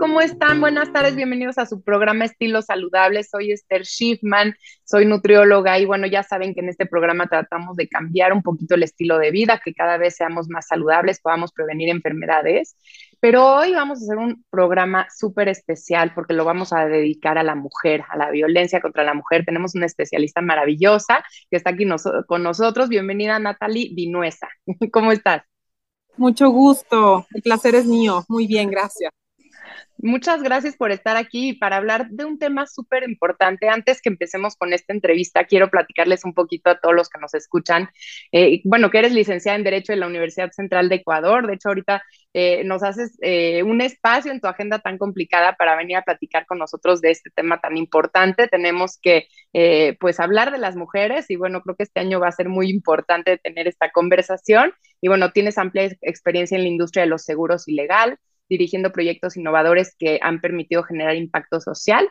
¿cómo están? Buenas tardes, bienvenidos a su programa Estilo Saludable. Soy Esther Schiffman, soy nutrióloga y bueno, ya saben que en este programa tratamos de cambiar un poquito el estilo de vida, que cada vez seamos más saludables, podamos prevenir enfermedades. Pero hoy vamos a hacer un programa súper especial porque lo vamos a dedicar a la mujer, a la violencia contra la mujer. Tenemos una especialista maravillosa que está aquí con nosotros. Bienvenida, Natalie Vinuesa. ¿Cómo estás? Mucho gusto, el placer es mío. Muy bien, gracias. Muchas gracias por estar aquí para hablar de un tema súper importante. Antes que empecemos con esta entrevista, quiero platicarles un poquito a todos los que nos escuchan. Eh, bueno, que eres licenciada en Derecho de la Universidad Central de Ecuador. De hecho, ahorita eh, nos haces eh, un espacio en tu agenda tan complicada para venir a platicar con nosotros de este tema tan importante. Tenemos que, pues, hablar de las mujeres y bueno, creo que este año va a ser muy importante tener esta conversación. Y bueno, tienes amplia experiencia en la industria de los seguros ilegal dirigiendo proyectos innovadores que han permitido generar impacto social.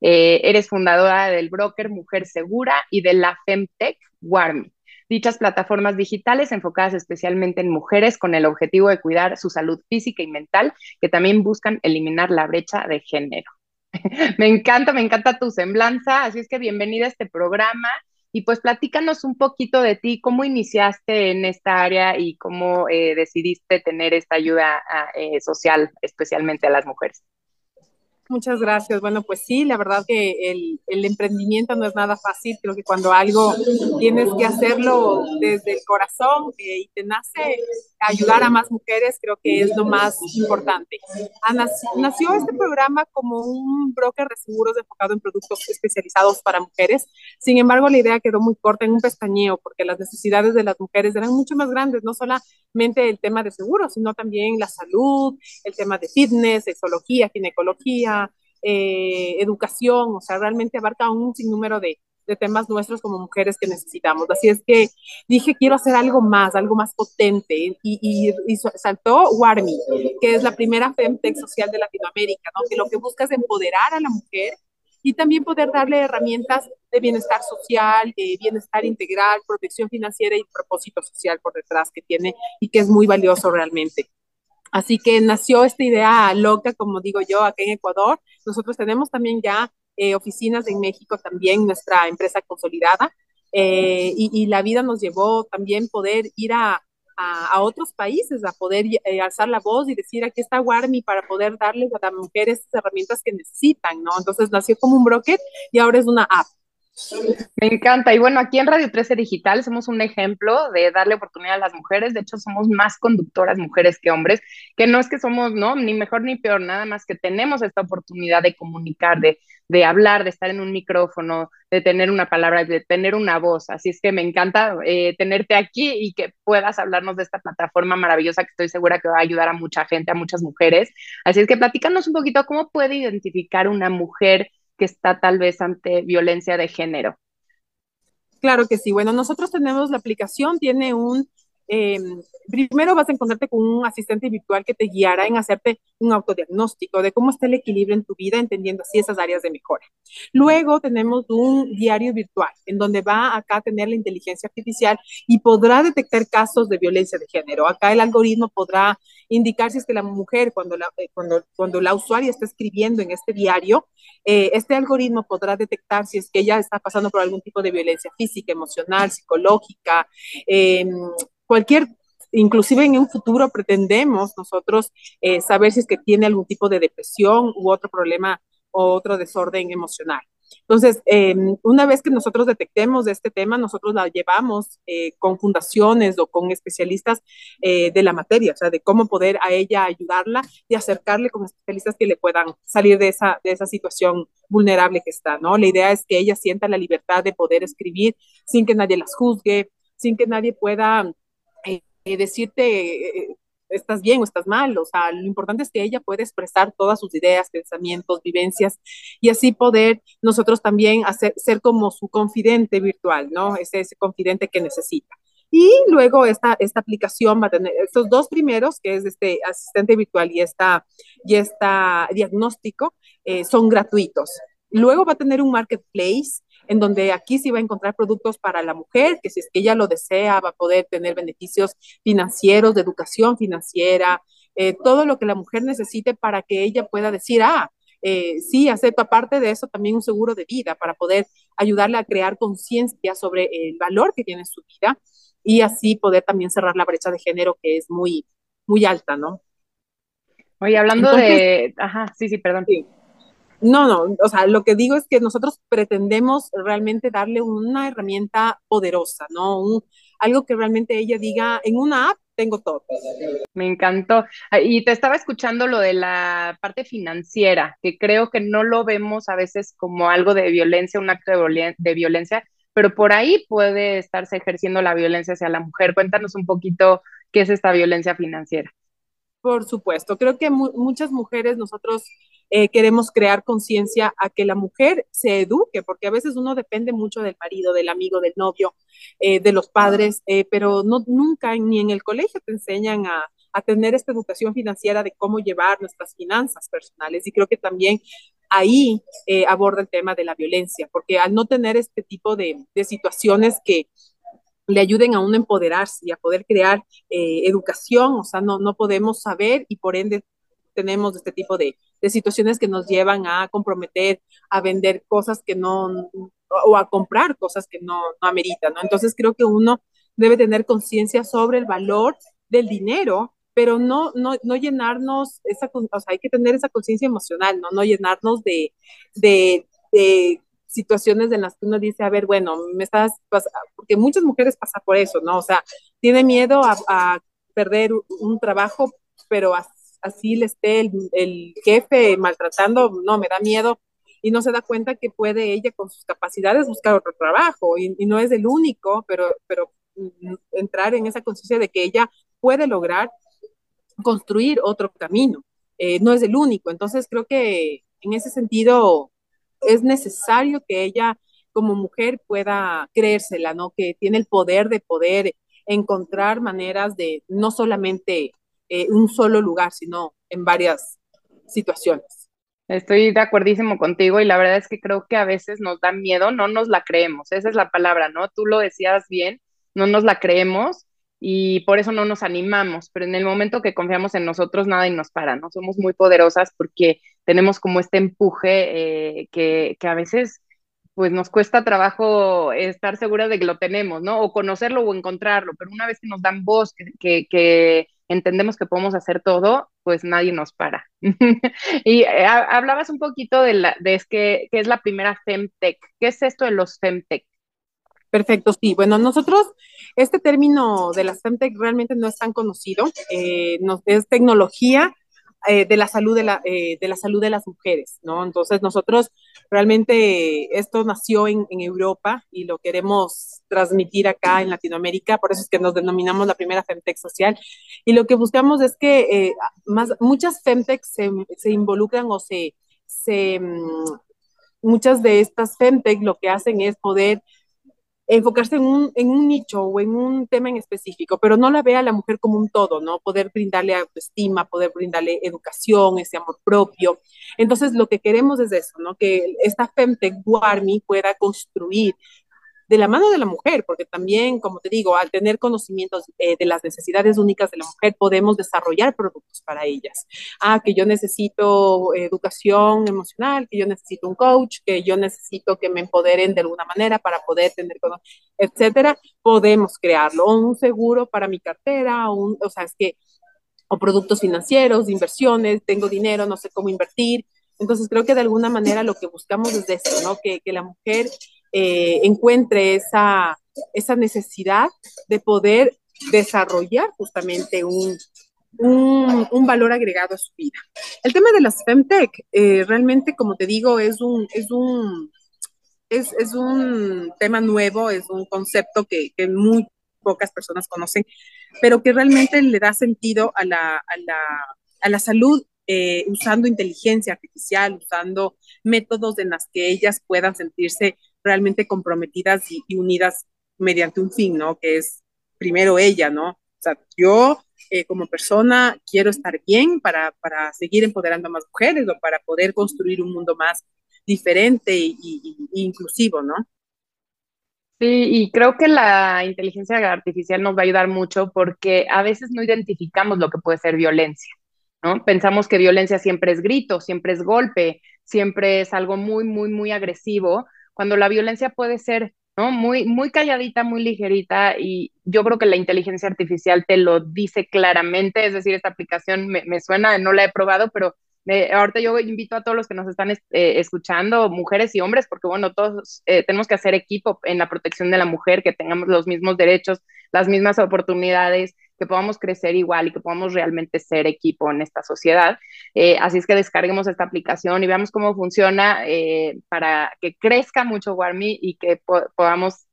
Eh, eres fundadora del broker Mujer Segura y de la Femtech Warmi. Dichas plataformas digitales enfocadas especialmente en mujeres con el objetivo de cuidar su salud física y mental, que también buscan eliminar la brecha de género. me encanta, me encanta tu semblanza, así es que bienvenida a este programa y pues platícanos un poquito de ti, cómo iniciaste en esta área y cómo eh, decidiste tener esta ayuda ah, eh, social, especialmente a las mujeres. Muchas gracias. Bueno, pues sí, la verdad que el, el, emprendimiento no es nada fácil. Creo que cuando algo tienes que hacerlo desde el corazón eh, y te nace ayudar a más mujeres, creo que es lo más importante. nació este programa como un broker de seguros enfocado en productos especializados para mujeres. Sin embargo, la idea quedó muy corta en un pestañeo porque las necesidades de las mujeres eran mucho más grandes, no solamente el tema de seguros, sino también la salud, el tema de fitness, sexología, ginecología eh, educación, o sea, realmente abarca un sinnúmero de, de temas nuestros como mujeres que necesitamos. Así es que dije, quiero hacer algo más, algo más potente. Y, y, y, saltó Warmi, que es la primera femtech social de Latinoamérica, ¿no? que lo que busca es empoderar a la mujer y también poder darle herramientas de bienestar social, de bienestar integral, protección financiera y propósito social por detrás que tiene y que es muy valioso realmente. Así que nació esta idea loca, como digo yo, acá en Ecuador. Nosotros tenemos también ya eh, oficinas en México también, nuestra empresa consolidada. Eh, y, la vida nos llevó también poder ir a, a, otros países, a poder eh, alzar la voz y decir, aquí está Warmi para poder darles a las mujeres estas herramientas que necesitan, ¿no? Entonces nació como un broker y ahora es una app. Me encanta. Y bueno, aquí en Radio 13 Digital somos un ejemplo de darle oportunidad a las mujeres. De hecho, somos más conductoras mujeres que hombres, que no es que somos, ¿no? Ni mejor ni peor, nada más que tenemos esta oportunidad de comunicar, de, de hablar, de estar en un micrófono, de tener una palabra, de tener una voz. Así es que me encanta eh, tenerte aquí y que puedas hablarnos de esta plataforma maravillosa que estoy segura que va a ayudar a mucha gente, a muchas mujeres. Así es que platícanos un poquito cómo puede identificar una mujer que está tal vez ante violencia de género. Claro que sí. Bueno, nosotros tenemos la aplicación, tiene un Em, primero vas a encontrarte con un asistente virtual que te guiará en hacerte un autodiagnóstico de cómo está el equilibrio en tu vida, entendiendo así esas áreas de mejora. Luego tenemos un diario virtual en donde va acá a tener la inteligencia artificial y podrá detectar casos de violencia de género. Acá el algoritmo podrá indicar si es que la mujer, cuando la, eh, cuando, cuando la usuaria está escribiendo en este diario, eh, este algoritmo podrá detectar si es que ella está pasando por algún tipo de violencia física, emocional, psicológica, eh, cualquier, inclusive en un futuro pretendemos nosotros eh, saber si es que tiene algún tipo de depresión u otro problema o otro desorden emocional. Entonces, em, una vez que nosotros detectemos este tema, nosotros la llevamos eh, con fundaciones o con especialistas eh, de la materia, o sea, de cómo poder a ella ayudarla y acercarle con especialistas que le puedan salir de esa, de esa situación vulnerable que está, ¿no? La idea es que ella sienta la libertad de poder escribir sin que nadie las juzgue, sin que nadie pueda eh, decirte eh, estás bien o estás mal, o sea, lo importante es que ella pueda expresar todas sus ideas, pensamientos, vivencias y así poder nosotros también hacer, ser como su confidente virtual, ¿no? Ese, ese confidente que necesita. Y luego esta, esta aplicación va a tener estos dos primeros, que es este asistente virtual y esta, y esta diagnóstico, eh, son gratuitos. Luego va a tener un marketplace en donde aquí sí va a encontrar productos para la mujer, que si es que ella lo desea, va a poder tener beneficios financieros, de educación financiera, eh, todo lo que la mujer necesite para que ella pueda decir, ah, eh, sí, acepto aparte de eso también un seguro de vida para poder ayudarle a crear conciencia sobre el valor que tiene su vida y así poder también cerrar la brecha de género que es muy, muy alta, ¿no? Oye, hablando de... Ajá, sí, sí, perdón. No, no, o sea, lo que digo es que nosotros pretendemos realmente darle una herramienta poderosa, ¿no? algo que realmente ella diga, en una app tengo todo. Me encantó. Ah, y te estaba escuchando lo de la parte financiera, que creo que no lo vemos a veces como algo de violencia, un acto de, violencia, pero por ahí puede estarse ejerciendo la violencia hacia la mujer. Cuéntanos un poquito qué es esta violencia financiera. Por supuesto, creo que muchas mujeres nosotros eh, queremos crear conciencia a que la mujer se eduque, porque a veces uno depende mucho del marido, del amigo, del novio, eh, de los padres, eh, pero no, nunca ni en el colegio te enseñan a, a tener esta educación financiera de cómo llevar nuestras finanzas personales. Y creo que también ahí aborda el tema de la violencia, porque al no tener este tipo de, de situaciones que le ayuden a uno a empoderarse y a poder crear educación, o sea, no, no podemos saber y por ende tenemos este tipo de, de situaciones que nos llevan a comprometer, a vender cosas que no, o a comprar cosas que no, no ameritan, ¿no? Entonces creo que uno debe tener conciencia sobre el valor del dinero, pero no, no, no llenarnos, esa, o sea, hay que tener esa conciencia emocional, ¿no? No llenarnos de, de, de situaciones en las que uno dice, a ver, bueno, me estás, porque muchas mujeres pasan por eso, ¿no? O sea, tiene miedo a, a perder un trabajo, pero así le esté el, jefe maltratando, no, me da miedo y no se da cuenta que puede ella con sus capacidades buscar otro trabajo y, no es el único, pero, pero mm, entrar en esa conciencia de que ella puede lograr construir otro camino, eh, no es el único. Entonces creo que en ese sentido es necesario que ella como mujer pueda creérsela, ¿no? Que tiene el poder de poder encontrar maneras de no solamente eh, un solo lugar, sino en varias situaciones. Estoy de acuerdísimo contigo y la verdad es que creo que a veces nos da miedo, no nos la creemos, esa es la palabra, ¿no? Tú lo decías bien, no nos la creemos y por eso no nos animamos, pero en el momento que confiamos en nosotros, nada y nos para, ¿no? Somos muy poderosas porque tenemos como este empuje eh, que, que a veces pues nos cuesta trabajo estar segura de que lo tenemos, ¿no? O conocerlo o encontrarlo, pero una vez que nos dan voz, que, que entendemos que podemos hacer todo, pues nadie nos para. y eh, hablabas un poquito de, la, de es que, es la primera Femtech. ¿Qué es esto de los Femtech? Perfecto, sí. Bueno, nosotros, este término de las Femtech realmente no es tan conocido. Eh, nos, es tecnología eh, de, la salud de, la, de la salud de las mujeres, ¿no? Entonces, nosotros realmente esto nació en, en Europa y lo queremos transmitir acá en Latinoamérica, por eso es que nos denominamos la primera Femtech social. Y lo que buscamos es que eh, más, muchas Femtech se, se, involucran o se, se, mm, muchas de estas Femtech lo que hacen es poder enfocarse en un, en un nicho o en un tema en específico, pero no la ve a la mujer como un todo, ¿no? Poder brindarle autoestima, poder brindarle educación, ese amor propio. Entonces, lo que queremos es eso, ¿no? Que esta Femtech Guarmi pueda construir de la mano de la mujer, porque también, como te digo, al tener conocimientos eh, de las necesidades únicas de la mujer, podemos desarrollar productos para ellas. Ah, que yo necesito educación emocional, que yo necesito un coach, que yo necesito que me empoderen de alguna manera para poder tener, etcétera, podemos crearlo. Un seguro para mi cartera, o, o sea, es que, o productos financieros, inversiones, tengo dinero, no sé cómo invertir. Entonces creo que de alguna manera lo que buscamos es eso, ¿no? Que, que la mujer eh, encuentre esa, esa necesidad de poder desarrollar justamente un, un, valor agregado a su vida. El tema de las Femtech, eh, realmente, como te digo, es un, es un, es, un tema nuevo, es un concepto que, muy pocas personas conocen, pero que realmente le da sentido a la, a la, a la salud eh, usando inteligencia artificial, usando métodos en los que ellas puedan sentirse realmente comprometidas y, unidas mediante un fin, ¿no? Que es primero ella, ¿no? O sea, yo eh, como persona quiero estar bien para, para, seguir empoderando a más mujeres o para poder construir un mundo más diferente y, inclusivo, ¿no? Sí, y creo que la inteligencia artificial nos va a ayudar mucho porque a veces no identificamos lo que puede ser violencia. ¿no? Pensamos que violencia siempre es grito, siempre es golpe, siempre es algo muy, muy, muy agresivo, cuando la violencia puede ser ¿no? Muy, muy calladita, muy ligerita y yo creo que la inteligencia artificial te lo dice claramente, es decir, esta aplicación me, me suena, no la he probado, pero ahorita yo invito a todos los que nos están eh, escuchando, mujeres y hombres, porque bueno, todos eh, tenemos que hacer equipo en la protección de la mujer, que tengamos los mismos derechos, las mismas oportunidades, que podamos crecer igual y que podamos realmente ser equipo en esta sociedad. Eh, así es que descarguemos esta aplicación y veamos cómo funciona para que crezca mucho Warmi y que podamos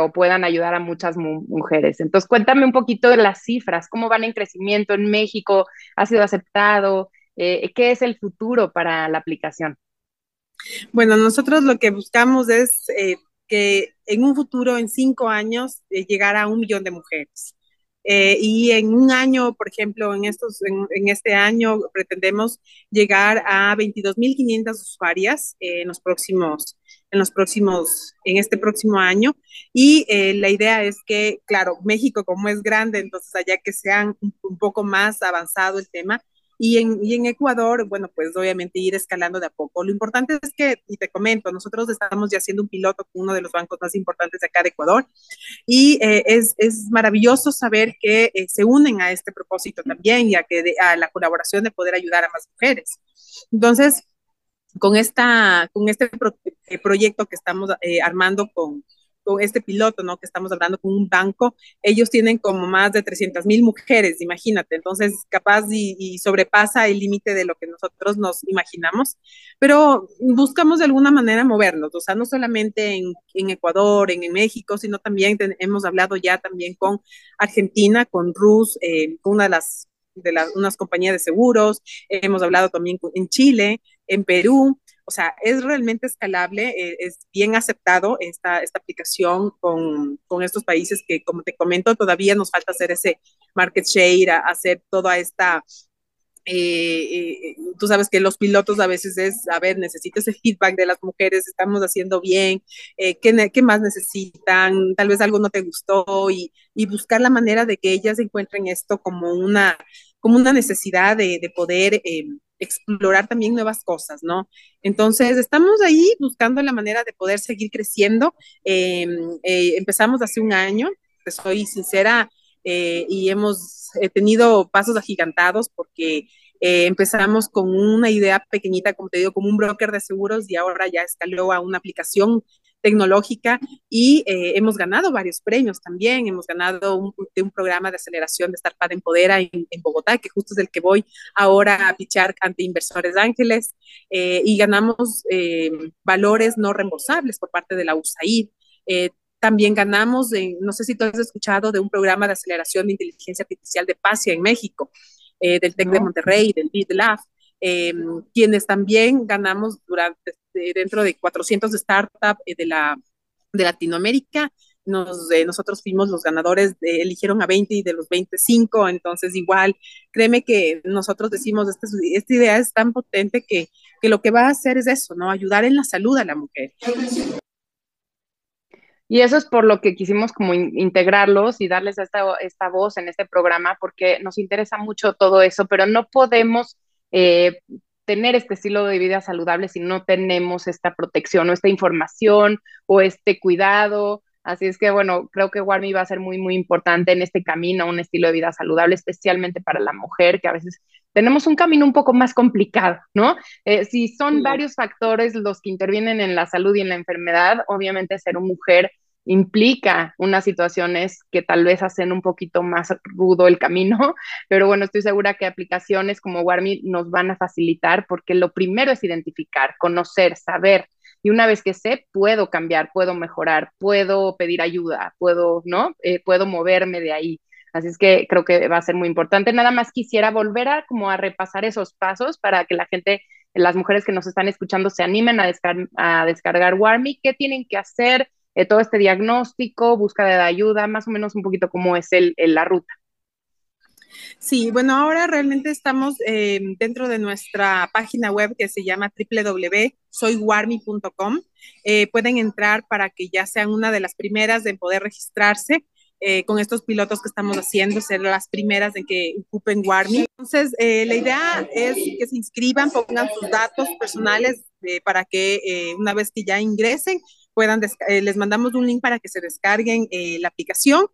o puedan ayudar a muchas mujeres. Entonces, cuéntame un poquito de las cifras, cómo van en crecimiento en México, ha sido aceptado, eh, ¿Qué es el futuro para la aplicación? Bueno, nosotros lo que buscamos es eh, que en un futuro, en cinco años, eh, llegara a un millón de mujeres. Y en un año, por ejemplo, en, estos, en, este año pretendemos llegar a 22.500 usuarias en los próximos, en los próximos, en este próximo año. Y la idea es que, claro, México como es grande, entonces allá que sean un poco más avanzado el tema, y en, y en, Ecuador, bueno, pues obviamente ir escalando de a poco. Lo importante es que, y te comento, nosotros estamos ya haciendo un piloto con uno de los bancos más importantes de acá de Ecuador y eh, es, es, maravilloso saber que eh, se unen a este propósito también y a, que a la colaboración de poder ayudar a más mujeres. Entonces, con, esta, con este eh, proyecto que estamos armando con, con este piloto, ¿no? Que estamos hablando con un banco, ellos tienen como más de 300 mil mujeres, imagínate, entonces capaz y, sobrepasa el límite de lo que nosotros nos imaginamos, pero buscamos de alguna manera movernos, o sea, no solamente en, en Ecuador, en, México, sino también hemos hablado ya también con Argentina, con Rus, eh, una de las de las, unas compañías de seguros, hemos hablado también en Chile, en Perú, o sea, es realmente escalable, eh, es bien aceptado esta, esta aplicación con, con, estos países que, como te comento, todavía nos falta hacer ese market share, hacer toda esta... Eh, eh, tú sabes que los pilotos a veces es, a ver, necesito ese feedback de las mujeres, estamos haciendo bien, ¿qué, ¿qué, más necesitan? Tal vez algo no te gustó y, y, buscar la manera de que ellas encuentren esto como una, como una necesidad de, de poder explorar también nuevas cosas, ¿no? Entonces, estamos ahí buscando la manera de poder seguir creciendo. Em, eh, empezamos hace un año, soy sincera, eh, y hemos tenido pasos agigantados porque eh, empezamos con una idea pequeñita, como te digo, como un broker de seguros y ahora ya escaló a una aplicación tecnológica y eh, hemos ganado varios premios también. Hemos ganado un, un programa de aceleración de Startup Empodera en, en, Bogotá, que justo es el que voy ahora a pichar ante Inversores Ángeles, eh, y ganamos eh, valores no reembolsables por parte de la USAID. también ganamos, no sé si tú has escuchado de un programa de aceleración de inteligencia artificial de PASIA en México, del TEC de Monterrey, del BitLab. Eh, quienes también ganamos durante, dentro de 400 startups eh, de, la, de Latinoamérica. Nos, eh, nosotros fuimos los ganadores, eligieron a 20 y de los 25, entonces igual, créeme que nosotros decimos, esta, idea es tan potente que, que lo que va a hacer es eso, ¿no? Ayudar en la salud a la mujer. Y eso es por lo que quisimos como integrarlos y darles esta, esta voz en este programa, porque nos interesa mucho todo eso, pero no podemos eh, tener este estilo de vida saludable si no tenemos esta protección o esta información o este cuidado. Así es que, bueno, creo que Warmi va a ser muy, muy importante en este camino, un estilo de vida saludable, especialmente para la mujer, que a veces tenemos un camino un poco más complicado, ¿no? Eh, si son varios factores los que intervienen en la salud y en la enfermedad, obviamente ser una mujer implica unas situaciones que tal vez hacen un poquito más rudo el camino, pero bueno, estoy segura que aplicaciones como Warmi nos van a facilitar porque lo primero es identificar, conocer, saber. Y una vez que sé, puedo cambiar, puedo mejorar, puedo pedir ayuda, puedo, ¿no? Eh, puedo moverme de ahí. Así es que creo que va a ser muy importante. Nada más quisiera volver a como a repasar esos pasos para que la gente, las mujeres que nos están escuchando se animen a, a descargar Warmi, qué tienen que hacer, eh, todo este diagnóstico, búsqueda de ayuda, más o menos un poquito cómo es el, la ruta. Sí, bueno, ahora realmente estamos eh, dentro de nuestra página web que se llama www.soywarmi.com. Eh, pueden entrar para que ya sean una de las primeras en poder registrarse. con estos pilotos que estamos haciendo, ser las primeras en que ocupen Warmi. Entonces, la idea es que se inscriban, pongan sus datos personales para que una vez que ya ingresen, puedan, les mandamos un link para que se descarguen la aplicación,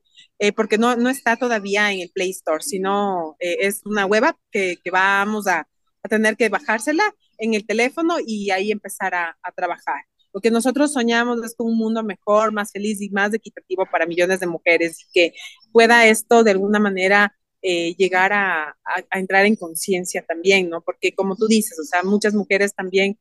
porque no, no está todavía en el Play Store, sino es una web app que, que vamos a, a, tener que bajársela en el teléfono y ahí empezar a, a trabajar. Lo que nosotros soñamos es con un mundo mejor, más feliz y más equitativo para millones de mujeres, que pueda esto de alguna manera eh, llegar a, a, entrar en conciencia también, ¿no? Porque como tú dices, o sea, muchas mujeres también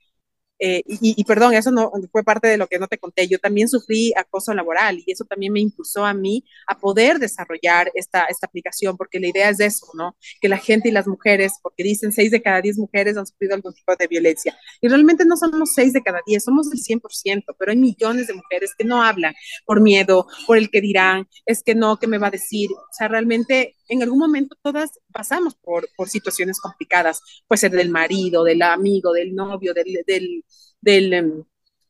eh, y, perdón, eso no fue parte de lo que no te conté. Yo también sufrí acoso laboral y eso también me impulsó a mí a poder desarrollar esta, esta aplicación, porque la idea es eso, ¿no? Que la gente y las mujeres, porque dicen seis de cada diez mujeres han sufrido algún tipo de violencia. Y realmente no somos seis de cada diez, somos el 100%, pero hay millones de mujeres que no hablan por miedo, por el que dirán, es que no, que me va a decir. O sea, realmente en algún momento todas pasamos por, por situaciones complicadas, puede ser del marido, del amigo, del novio, del, del, del em,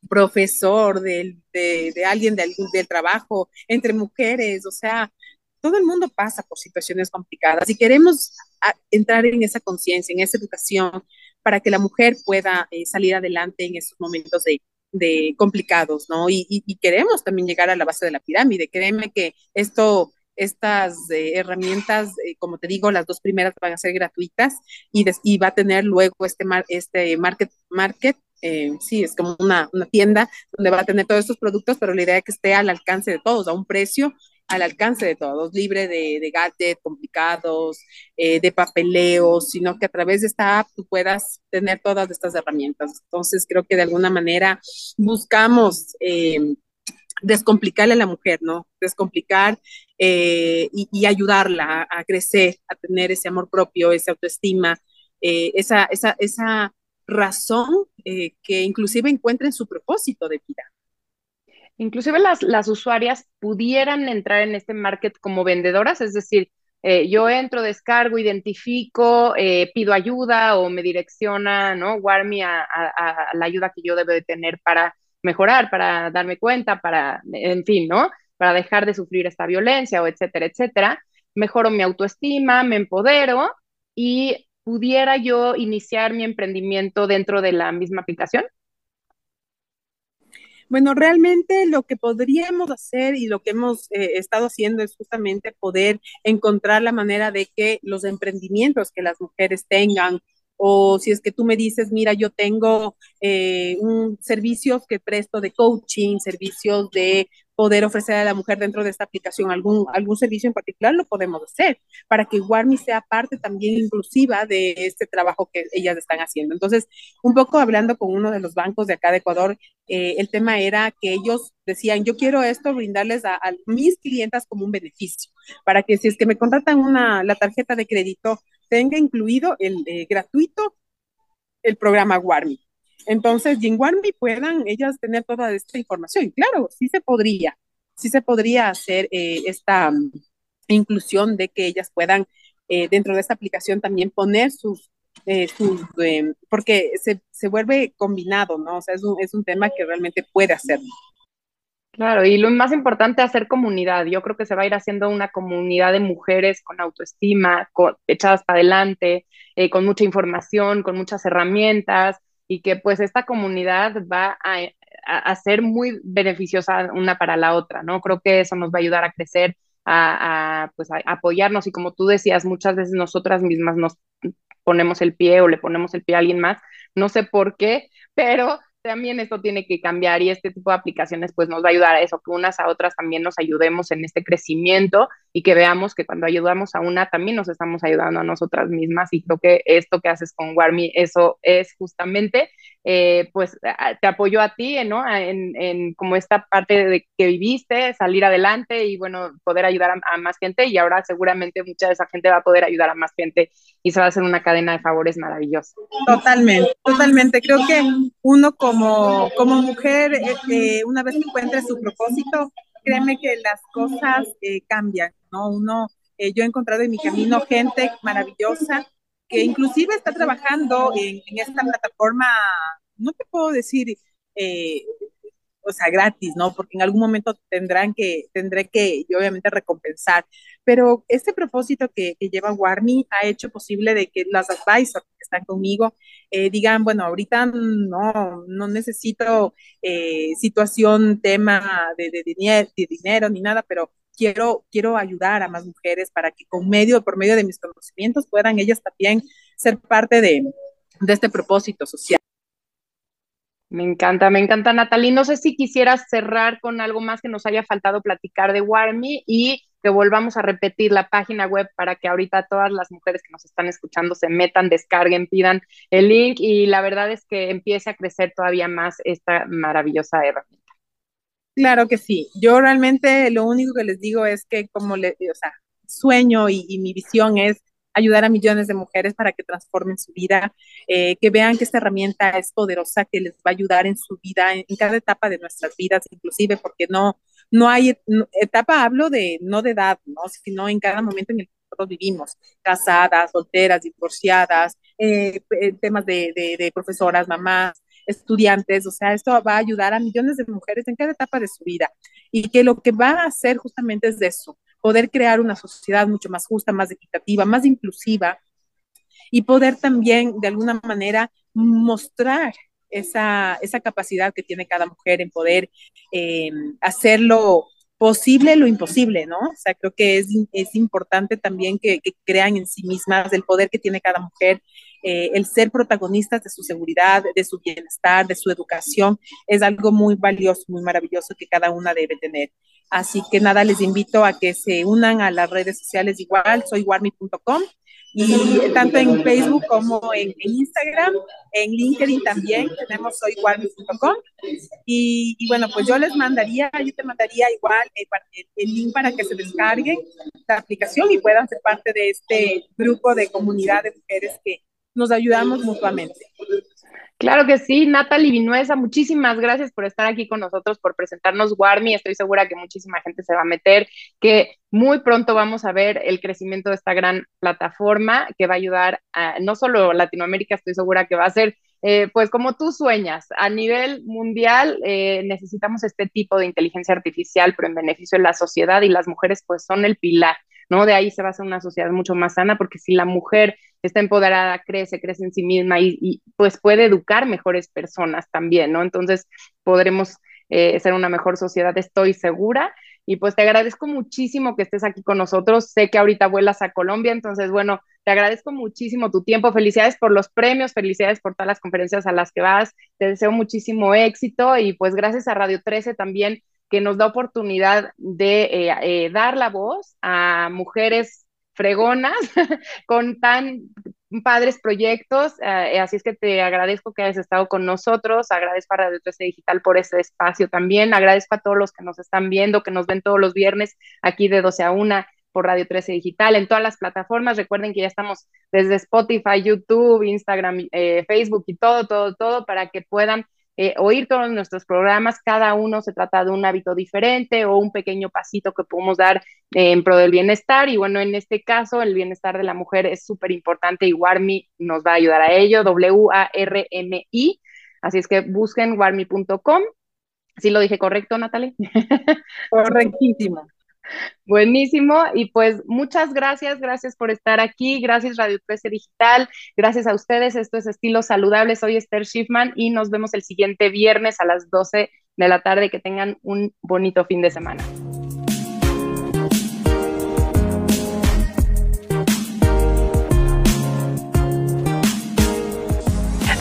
profesor, del, de, de, alguien del, del trabajo, entre mujeres, o sea, todo el mundo pasa por situaciones complicadas y queremos entrar en esa conciencia, en esa educación, para que la mujer pueda eh, salir adelante en esos momentos de, de complicados, ¿no? Y, y, y, queremos también llegar a la base de la pirámide. Créeme que esto estas eh, herramientas, eh, como te digo, las dos primeras van a ser gratuitas y, y va a tener luego este, mar este market, market eh, sí, es como una, una, tienda donde va a tener todos estos productos, pero la idea es que esté al alcance de todos, a un precio al alcance de todos, libre de, de gadgets complicados, de papeleos, sino que a través de esta app tú puedas tener todas estas herramientas. Entonces, creo que de alguna manera buscamos descomplicarle a la mujer, ¿no? Descomplicar eh, y, ayudarla a, crecer, a tener ese amor propio, esa autoestima, eh, esa, esa, esa, razón eh, que inclusive encuentren su propósito de vida. Inclusive las, las usuarias pudieran entrar en este market como vendedoras, es decir, yo entro, descargo, identifico, pido ayuda o me direcciona, ¿no? Warmi a, a, a, la ayuda que yo debo de tener para mejorar, para darme cuenta, para, en fin, ¿no? Para dejar de sufrir esta violencia o etcétera, etcétera. Mejoro mi autoestima, me empodero y pudiera yo iniciar mi emprendimiento dentro de la misma aplicación. Bueno, realmente lo que podríamos hacer y lo que hemos eh, estado haciendo es justamente poder encontrar la manera de que los emprendimientos que las mujeres tengan o si es que tú me dices, mira, yo tengo eh, un servicios que presto de coaching, servicios de poder ofrecer a la mujer dentro de esta aplicación algún, algún servicio en particular, lo podemos hacer para que Warmi sea parte también inclusiva de este trabajo que ellas están haciendo. Entonces, un poco hablando con uno de los bancos de acá de Ecuador, eh, el tema era que ellos decían, yo quiero esto, brindarles a, a, mis clientas como un beneficio, para que si es que me contratan una, la tarjeta de crédito, tenga incluido el eh, gratuito el programa Warmi. Entonces, y en Warmi puedan ellas tener toda esta información. Claro, sí se podría, sí se podría hacer eh, esta um, inclusión de que ellas puedan eh, dentro de esta aplicación también poner sus, eh, sus em, porque se, se, vuelve combinado, ¿no? O sea, es un, es un tema que realmente puede hacerlo. Claro, y lo más importante, hacer comunidad. Yo creo que se va a ir haciendo una comunidad de mujeres con autoestima, echadas para adelante, eh, con mucha información, con muchas herramientas, y que pues esta comunidad va a, a, ser muy beneficiosa una para la otra, ¿no? Creo que eso nos va a ayudar a crecer, a, a pues apoyarnos, y como tú decías, muchas veces nosotras mismas nos ponemos el pie o le ponemos el pie a alguien más, no sé por qué, pero también esto tiene que cambiar y este tipo de aplicaciones pues nos va a ayudar a eso, que unas a otras también nos ayudemos en este crecimiento y que veamos que cuando ayudamos a una también nos estamos ayudando a nosotras mismas y creo que esto que haces con Warmi, eso es justamente eh, pues te apoyó a ti, ¿no? En, en, como esta parte de que viviste, salir adelante y bueno, poder ayudar a, a, más gente y ahora seguramente mucha de esa gente va a poder ayudar a más gente y se va a hacer una cadena de favores maravillosa. Totalmente, totalmente. Creo que uno como, como mujer, eh, eh una vez que encuentre su propósito, créeme que las cosas eh, cambian, ¿no? Uno, eh, yo he encontrado en mi camino gente maravillosa que inclusive está trabajando en, en esta plataforma, no te puedo decir, eh, o sea, gratis, ¿no? Porque en algún momento tendrán que, tendré que, obviamente, recompensar. Pero este propósito que, lleva Warmi ha hecho posible de que las advisors que están conmigo eh, digan, bueno, ahorita no, no necesito eh, situación, tema de, dinero ni nada, pero quiero, quiero ayudar a más mujeres para que con medio, por medio de mis conocimientos puedan ellas también ser parte de este propósito social. Me encanta, me encanta Natalie. No sé si quisieras cerrar con algo más que nos haya faltado platicar de Warmy y que volvamos a repetir la página web para que ahorita todas las mujeres que nos están escuchando se metan, descarguen, pidan el link y la verdad es que empiece a crecer todavía más esta maravillosa herramienta. Claro que sí. Yo realmente lo único que les digo es que como le, o sea, sueño y mi visión es ayudar a millones de mujeres para que transformen su vida, eh, que vean que esta herramienta es poderosa, que les va a ayudar en su vida, en, cada etapa de nuestras vidas, inclusive porque no, no hay etapa, hablo de no de edad, ¿no? sino en cada momento en el que nosotros vivimos, casadas, solteras, divorciadas, eh, eh, temas de, de profesoras, mamás, estudiantes, o sea, esto va a ayudar a millones de mujeres en cada etapa de su vida y que lo que va a hacer justamente es de eso, poder crear una sociedad mucho más justa, más equitativa, más inclusiva y poder también de alguna manera mostrar esa, esa capacidad que tiene cada mujer en poder eh, hacerlo posible lo imposible, ¿no? O sea, creo que es, es importante también que, crean en sí mismas el poder que tiene cada mujer, eh, el ser protagonistas de su seguridad, de su bienestar, de su educación, es algo muy valioso, muy maravilloso que cada una debe tener. Así que nada, les invito a que se unan a las redes sociales igual, soy warmi.com y tanto en Facebook como en, Instagram, en LinkedIn también tenemos soywarmi.com y, y, bueno, pues yo les mandaría, yo te mandaría igual el, el, link para que se descarguen la aplicación y puedan ser parte de este grupo de comunidad de mujeres que nos ayudamos mutuamente. Claro que sí, Natalie Vinuesa, muchísimas gracias por estar aquí con nosotros, por presentarnos Warmi. Estoy segura que muchísima gente se va a meter, que muy pronto vamos a ver el crecimiento de esta gran plataforma que va a ayudar a no solo Latinoamérica, estoy segura que va a ser, eh, pues como tú sueñas, a nivel mundial eh, necesitamos este tipo de inteligencia artificial, pero en beneficio de la sociedad y las mujeres pues son el pilar. ¿No? De ahí se va a hacer una sociedad mucho más sana, porque si la mujer está empoderada, crece, crece en sí misma y, pues puede educar mejores personas también, ¿no? Entonces podremos eh, ser una mejor sociedad, estoy segura. Y pues te agradezco muchísimo que estés aquí con nosotros. Sé que ahorita vuelas a Colombia, entonces bueno, te agradezco muchísimo tu tiempo. Felicidades por los premios, felicidades por todas las conferencias a las que vas. Te deseo muchísimo éxito y pues gracias a Radio 13 también que nos da oportunidad de eh, eh, dar la voz a mujeres fregonas con tan padres proyectos. Eh, así es que te agradezco que hayas estado con nosotros. Agradezco a Radio 13 Digital por ese espacio también. Agradezco a todos los que nos están viendo, que nos ven todos los viernes aquí de 12 a 1 por Radio 13 Digital en todas las plataformas. Recuerden que ya estamos desde Spotify, YouTube, Instagram, Facebook y todo, todo, todo para que puedan eh, oír todos nuestros programas, cada uno se trata de un hábito diferente o un pequeño pasito que podemos dar eh, en pro del bienestar. Y bueno, en este caso, el bienestar de la mujer es súper importante y Warmi nos va a ayudar a ello, W-A-R-M-I. Así es que busquen warmi.com. ¿Sí lo dije correcto, Natalie? Correctísimo. Buenísimo, y pues muchas gracias, gracias por estar aquí, gracias Radio 13 Digital, gracias a ustedes, esto es Estilo Saludable, soy Esther Schiffman y nos vemos el siguiente viernes a las 12 de la tarde, que tengan un bonito fin de semana.